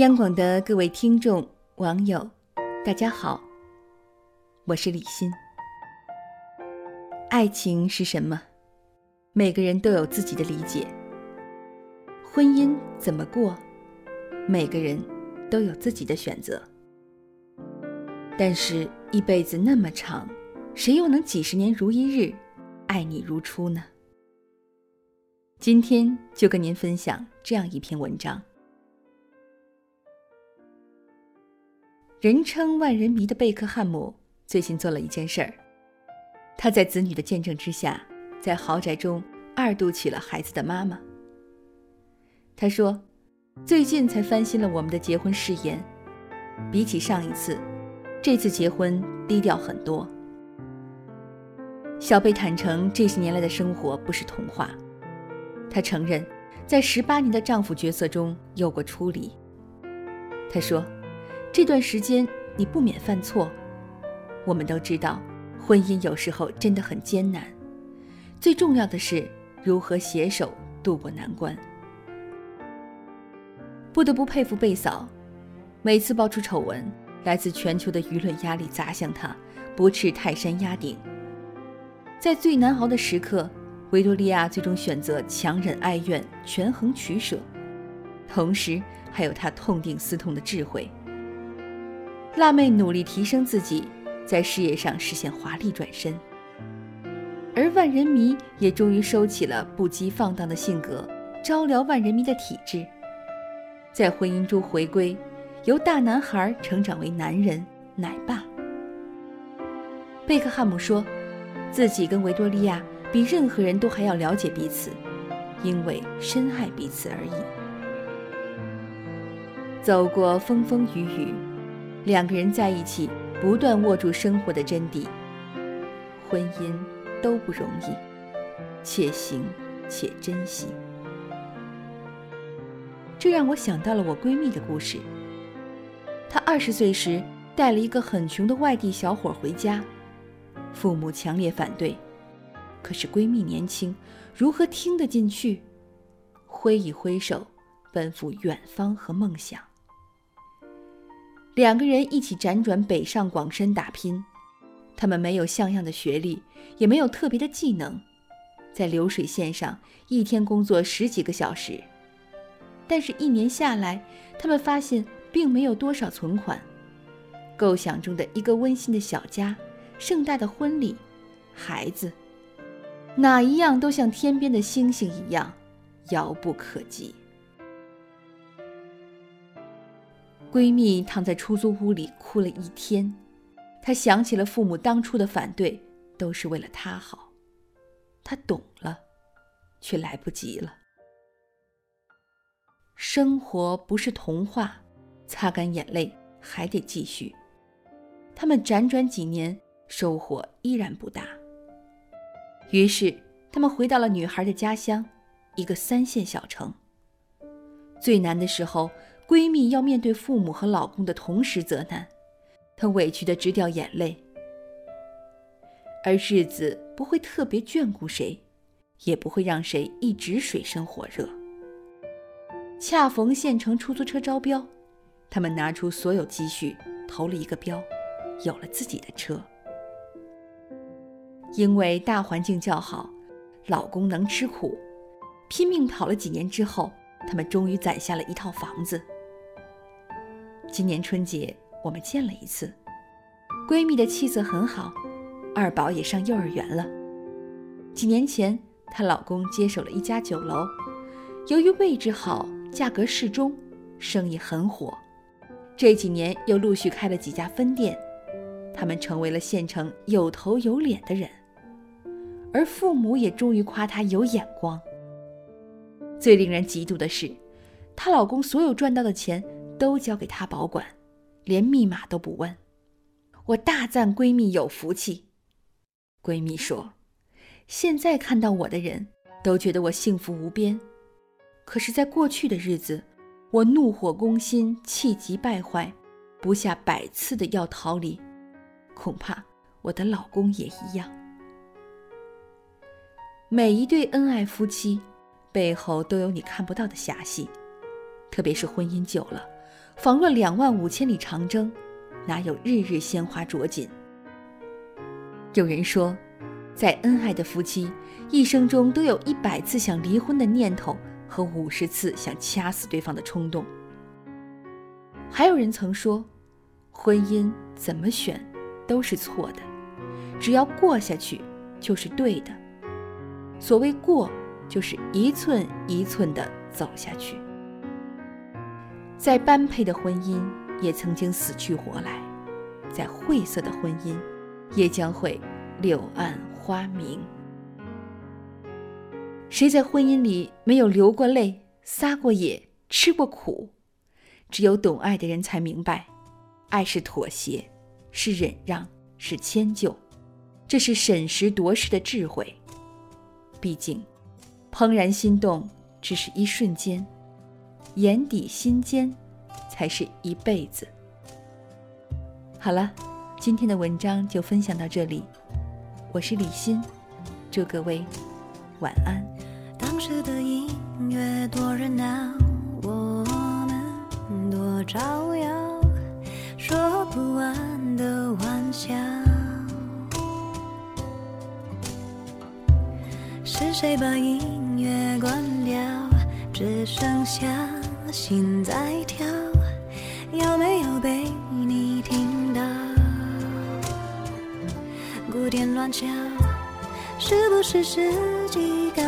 央广的各位听众、网友，大家好，我是李欣。爱情是什么？每个人都有自己的理解。婚姻怎么过？每个人都有自己的选择。但是，一辈子那么长，谁又能几十年如一日，爱你如初呢？今天就跟您分享这样一篇文章。人称万人迷的贝克汉姆最近做了一件事儿。他在子女的见证之下，在豪宅中二度娶了孩子的妈妈。他说：“最近才翻新了我们的结婚誓言，比起上一次，这次结婚低调很多。”小贝坦诚，这些年来的生活不是童话。他承认，在十八年的丈夫角色中有过出离。他说。这段时间你不免犯错，我们都知道，婚姻有时候真的很艰难。最重要的是如何携手度过难关。不得不佩服贝嫂，每次爆出丑闻，来自全球的舆论压力砸向她，不啻泰山压顶。在最难熬的时刻，维多利亚最终选择强忍哀怨，权衡取舍，同时还有她痛定思痛的智慧。辣妹努力提升自己，在事业上实现华丽转身，而万人迷也终于收起了不羁放荡的性格，招撩万人迷的体质，在婚姻中回归，由大男孩成长为男人奶爸。贝克汉姆说，自己跟维多利亚比任何人都还要了解彼此，因为深爱彼此而已。走过风风雨雨。两个人在一起，不断握住生活的真谛。婚姻都不容易，且行且珍惜。这让我想到了我闺蜜的故事。她二十岁时带了一个很穷的外地小伙回家，父母强烈反对，可是闺蜜年轻，如何听得进去？挥一挥手，奔赴远方和梦想。两个人一起辗转北上广深打拼，他们没有像样的学历，也没有特别的技能，在流水线上一天工作十几个小时，但是，一年下来，他们发现并没有多少存款。构想中的一个温馨的小家，盛大的婚礼，孩子，哪一样都像天边的星星一样遥不可及。闺蜜躺在出租屋里哭了一天，她想起了父母当初的反对，都是为了她好。她懂了，却来不及了。生活不是童话，擦干眼泪还得继续。他们辗转几年，收获依然不大。于是，他们回到了女孩的家乡，一个三线小城。最难的时候。闺蜜要面对父母和老公的同时责难，她委屈的直掉眼泪。而日子不会特别眷顾谁，也不会让谁一直水深火热。恰逢县城出租车招标，他们拿出所有积蓄投了一个标，有了自己的车。因为大环境较好，老公能吃苦，拼命跑了几年之后，他们终于攒下了一套房子。今年春节我们见了一次，闺蜜的气色很好，二宝也上幼儿园了。几年前，她老公接手了一家酒楼，由于位置好、价格适中，生意很火。这几年又陆续开了几家分店，他们成为了县城有头有脸的人，而父母也终于夸她有眼光。最令人嫉妒的是，她老公所有赚到的钱。都交给她保管，连密码都不问。我大赞闺蜜有福气。闺蜜说：“现在看到我的人都觉得我幸福无边，可是，在过去的日子，我怒火攻心，气急败坏，不下百次的要逃离。恐怕我的老公也一样。每一对恩爱夫妻背后都有你看不到的遐隙，特别是婚姻久了。”仿若两万五千里长征，哪有日日鲜花着锦？有人说，在恩爱的夫妻一生中都有一百次想离婚的念头和五十次想掐死对方的冲动。还有人曾说，婚姻怎么选都是错的，只要过下去就是对的。所谓过，就是一寸一寸的走下去。再般配的婚姻，也曾经死去活来；再晦涩的婚姻，也将会柳暗花明。谁在婚姻里没有流过泪、撒过野、吃过苦？只有懂爱的人才明白，爱是妥协，是忍让，是迁就，这是审时度势的智慧。毕竟，怦然心动只是一瞬间，眼底心间才是一辈子。好了，今天的文章就分享到这里，我是李欣，祝各位晚安。当时的音乐多热闹，我们多招摇，说不完的玩笑。是谁把音乐关掉？只剩下心在跳，有没有被你听到？鼓点乱敲，是不是时机刚